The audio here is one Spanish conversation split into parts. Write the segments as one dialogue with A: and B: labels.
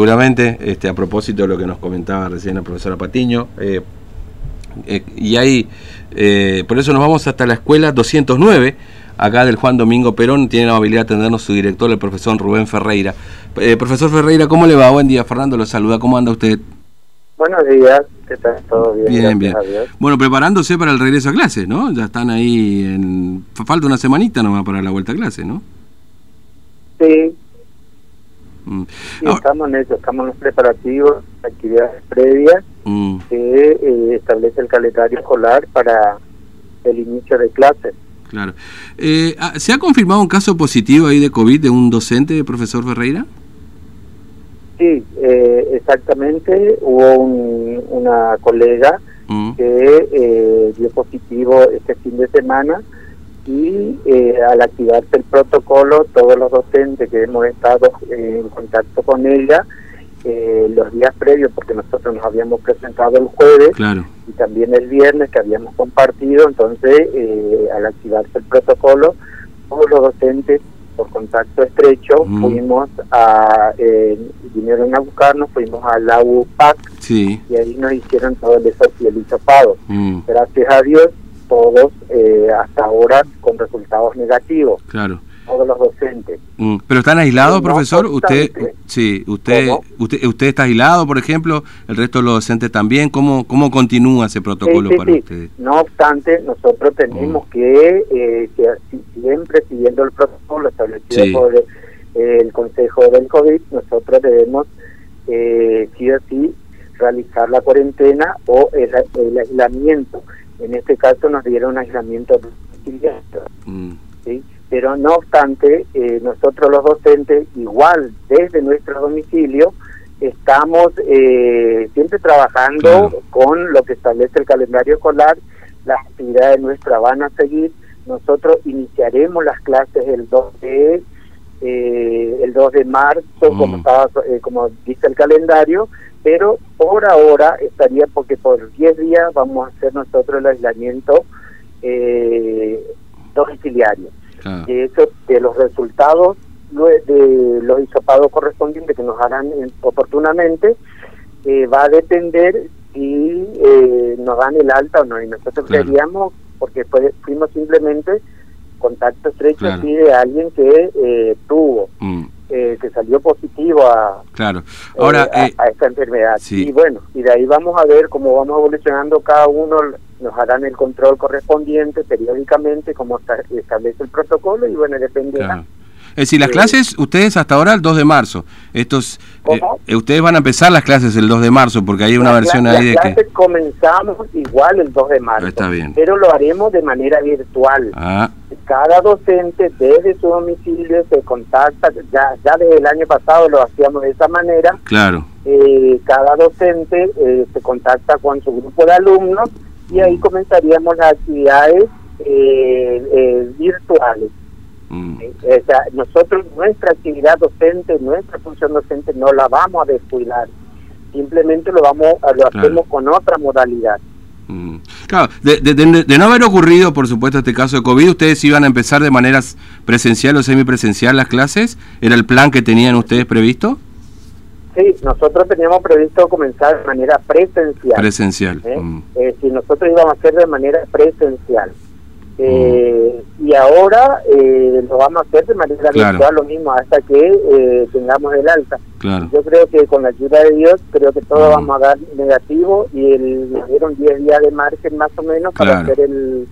A: Seguramente, este, a propósito de lo que nos comentaba recién la profesora Patiño, eh, eh, y ahí, eh, por eso nos vamos hasta la escuela 209, acá del Juan Domingo Perón, tiene la amabilidad de atendernos su director, el profesor Rubén Ferreira. profesor Ferreira, ¿cómo le va? Buen día, Fernando, lo saluda, ¿cómo anda usted?
B: Buenos días, ¿qué tal? ¿Todo bien?
A: Bien, bien. Bueno, preparándose para el regreso a clases, ¿no? Ya están ahí, en... falta una semanita nomás para la vuelta a clase, ¿no?
B: Sí, Mm. estamos en eso, estamos en los preparativos, actividades previas mm. que eh, establece el calendario escolar para el inicio de clases.
A: Claro. Eh, ah, ¿Se ha confirmado un caso positivo ahí de COVID de un docente, profesor Ferreira?
B: Sí, eh, exactamente. Hubo una colega mm. que dio positivo este fin de semana y eh, al activarse el protocolo, todos los docentes que hemos estado en contacto con ella, eh, los días previos, porque nosotros nos habíamos presentado el jueves y también el viernes que habíamos compartido, entonces eh, al activarse el protocolo, todos los docentes por contacto estrecho mm. fuimos a, vinieron a buscarnos, fuimos a la UPAC y ahí nos hicieron todo el desafío, el mm. Gracias a Dios todos eh, hasta ahora con resultados negativos.
A: Claro.
B: Todos los docentes.
A: Mm, ¿Pero están aislados, profesor? ¿Usted sí, usted, usted usted está aislado, por ejemplo? ¿El resto de los docentes también? ¿Cómo cómo continúa ese protocolo para ustedes?
B: No obstante, nosotros tenemos mm. que, eh, siempre siguiendo el protocolo establecido por el Consejo del COVID, nosotros debemos eh, sí o sí realizar la cuarentena o el, el aislamiento en este caso nos dieron aislamiento mm. ¿sí? pero no obstante, eh, nosotros los docentes, igual desde nuestro domicilio, estamos eh, siempre trabajando con lo que establece el calendario escolar, las actividades nuestras van a seguir, nosotros iniciaremos las clases el 2 de eh, el 2 de marzo, como mm. estaba, como dice el calendario, pero por ahora estaría porque por 10 días vamos a hacer nosotros el aislamiento eh, domiciliario. De hecho, de los resultados de los hisopados correspondientes que nos harán oportunamente, eh, va a depender si eh, nos dan el alta o no. Y nosotros queríamos, porque fuimos simplemente contacto estrecho de alguien que eh, tuvo. Mm eh, que salió positivo a,
A: claro. Ahora,
B: eh, a, esta enfermedad. Y bueno, y de ahí vamos a ver cómo vamos evolucionando cada uno, nos harán el control correspondiente periódicamente, como establece el protocolo, y bueno, depende
A: es decir, las clases, ustedes hasta ahora el 2 de marzo. Estos, eh, ustedes van a empezar las clases el 2 de marzo, porque hay una versión ahí de
B: que... clases comenzamos igual el 2 de marzo.
A: Está bien.
B: Pero lo haremos de manera virtual.
A: Ah.
B: Cada docente desde su domicilio se contacta, ya, ya desde el año pasado lo hacíamos de esa manera.
A: Claro.
B: Eh, cada docente eh, se contacta con su grupo de alumnos y ahí comenzaríamos las actividades virtuales. Mm. O sea, nosotros nuestra actividad docente, nuestra función docente no la vamos a descuidar, simplemente lo vamos lo hacemos con otra modalidad.
A: Mm. Claro, de, no haber ocurrido, por supuesto, este caso de COVID, ¿ustedes iban a empezar de manera presencial o semipresencial las clases? ¿Era el plan que tenían ustedes previsto?
B: Sí, nosotros teníamos previsto comenzar de manera presencial.
A: Presencial.
B: ¿Eh? Mm. Eh, si nosotros íbamos a hacer de manera presencial. Eh, y ahora eh, lo vamos a hacer de manera virtual lo mismo hasta que eh, tengamos el alta. Yo creo que con la ayuda de Dios creo que todo vamos a dar negativo y el, nos dieron 10 días de margen más o menos para hacer el,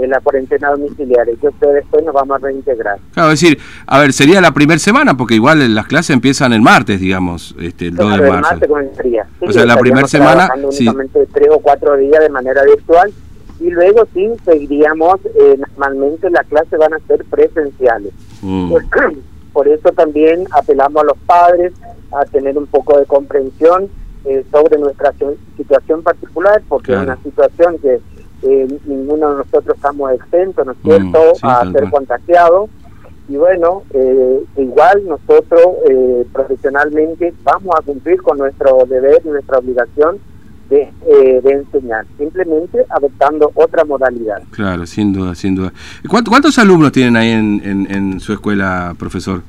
B: la cuarentena domiciliaria que después nos vamos a reintegrar.
A: Claro, es decir, a ver, sería la primera semana porque igual las clases empiezan el martes, digamos, este, el 2 de marzo. El martes
B: comenzaría.
A: o sea, la primera semana...
B: Únicamente tres o cuatro días de manera virtual y luego sí seguiríamos, eh, normalmente las clases van a ser presenciales. Mm. Por, eso también apelamos a los padres a tener un poco de comprensión eh, sobre nuestra situación particular, porque es una situación que eh, ninguno de nosotros estamos exentos, ¿no es mm, cierto?, a ser contagiados. Y bueno, igual nosotros profesionalmente vamos a cumplir con nuestro deber y nuestra obligación eh, de, enseñar, simplemente adoptando otra modalidad.
A: Claro, sin duda, sin duda. ¿Cuántos, alumnos tienen ahí en, en, su escuela, profesor?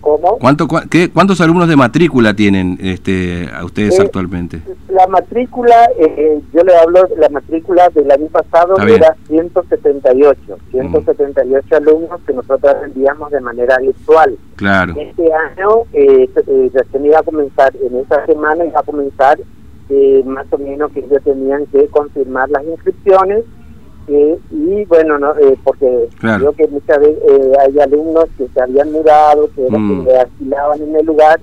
A: ¿Cómo? ¿Cuánto, qué, ¿Cuántos alumnos de matrícula tienen este, a ustedes eh, actualmente?
B: La matrícula, eh, yo le hablo, la matrícula del año pasado era 178, 178 mm. alumnos que nosotros enviamos de manera virtual.
A: Claro.
B: Este año eh, eh iba a comenzar, en esta semana iba a comenzar más o menos que ellos tenían que confirmar las inscripciones y bueno, no, eh, porque creo que muchas veces eh, hay alumnos que se habían mudado, que, mm. alquilaban en el lugar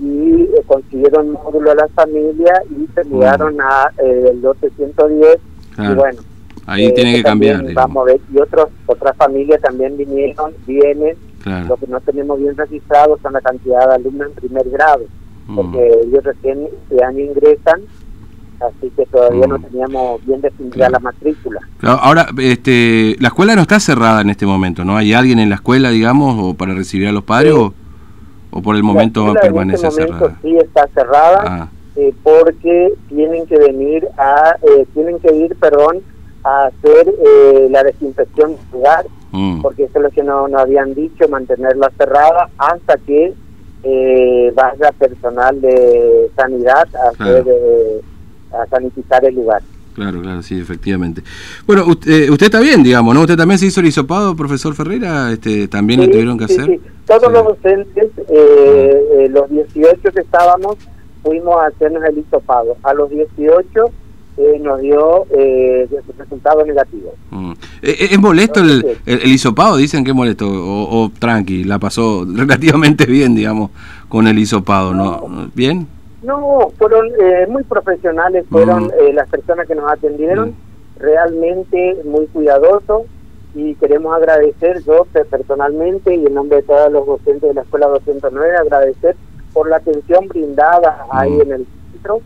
B: y eh, consiguieron módulo a la familia y se mm. mudaron a el 110 y bueno.
A: Ahí tiene que cambiar.
B: Vamos a ver, y otros, otras familias también vinieron, vienen. Lo que no tenemos bien registrado son la cantidad de alumnos en primer grado, mm. porque ellos recién este año ingresan así que todavía no mm. teníamos bien definida la matrícula.
A: Ahora, este, la escuela no está cerrada en este momento, ¿no? ¿Hay alguien en la escuela, digamos, o para recibir a los padres o, por el momento permanece este momento cerrada?
B: Sí está cerrada ah. eh, porque tienen que venir a, eh, tienen que ir, perdón, a hacer eh, la desinfección del lugar, mm. porque eso es lo que no, no habían dicho, mantenerla cerrada hasta que vaya personal de sanidad a hacer a sanitizar el lugar.
A: Claro, claro, sí, efectivamente. Bueno, usted, usted está bien, digamos, ¿no? ¿Usted también se hizo el hisopado, profesor Ferreira? Este, ¿También le tuvieron que hacer? Sí.
B: Todos los docentes, eh, eh, los 18 que estábamos, fuimos a hacernos el hisopado. A los 18 eh, nos dio eh, resultados negativos.
A: Mm. ¿Es molesto el, el, hisopado? Dicen que es molesto, o, tranqui, la pasó relativamente bien, digamos, con el hisopado, ¿no? ¿Bien?
B: No, fueron eh, muy profesionales, fueron eh, las personas que nos atendieron, realmente muy cuidadosos y queremos agradecer yo personalmente y en nombre de todos los docentes de la Escuela 209, agradecer por la atención brindada ahí en el centro.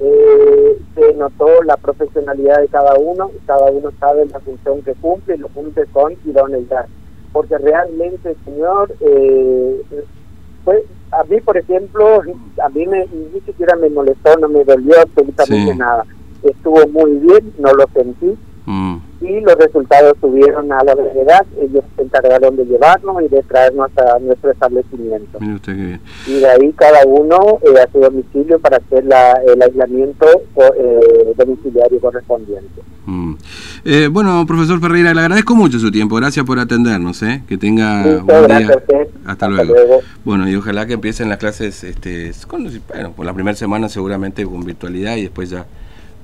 B: Eh, se notó la profesionalidad de cada uno, cada uno sabe la función que cumple y lo cumple con idoneidad. Porque realmente, señor, eh, fue a mí, por ejemplo, a mí me, ni siquiera me molestó, no me dolió absolutamente nada. Estuvo muy bien, no lo sentí. Mm. Y los resultados subieron a la brevedad. Ellos se encargaron de llevarnos y de traernos a nuestro establecimiento. Y de ahí cada uno eh, a su domicilio para hacer la, el aislamiento eh, domiciliario correspondiente.
A: Mm. Eh, bueno, profesor Ferreira, le agradezco mucho su tiempo. Gracias por atendernos. ¿eh? Que tenga
B: buen día.
A: Hasta, luego. Bueno, y ojalá que empiecen las clases, este, con, bueno, por la primera semana seguramente con virtualidad y después ya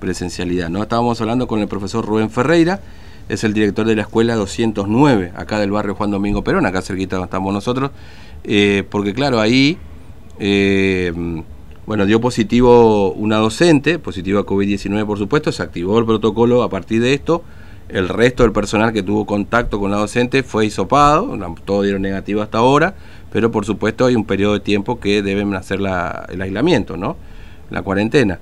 A: presencialidad. ¿no? Estábamos hablando con el profesor Rubén Ferreira, es el director de la escuela 209, acá del barrio Juan Domingo Perón, acá cerquita donde estamos nosotros, eh, porque claro, ahí bueno, dio positivo una docente, positiva a COVID-19 por supuesto, se activó el protocolo a partir de esto. El resto del personal que tuvo contacto con la docente fue hisopado, todos dieron negativo hasta ahora, pero por supuesto hay un periodo de tiempo que deben hacer el aislamiento, ¿no? La cuarentena.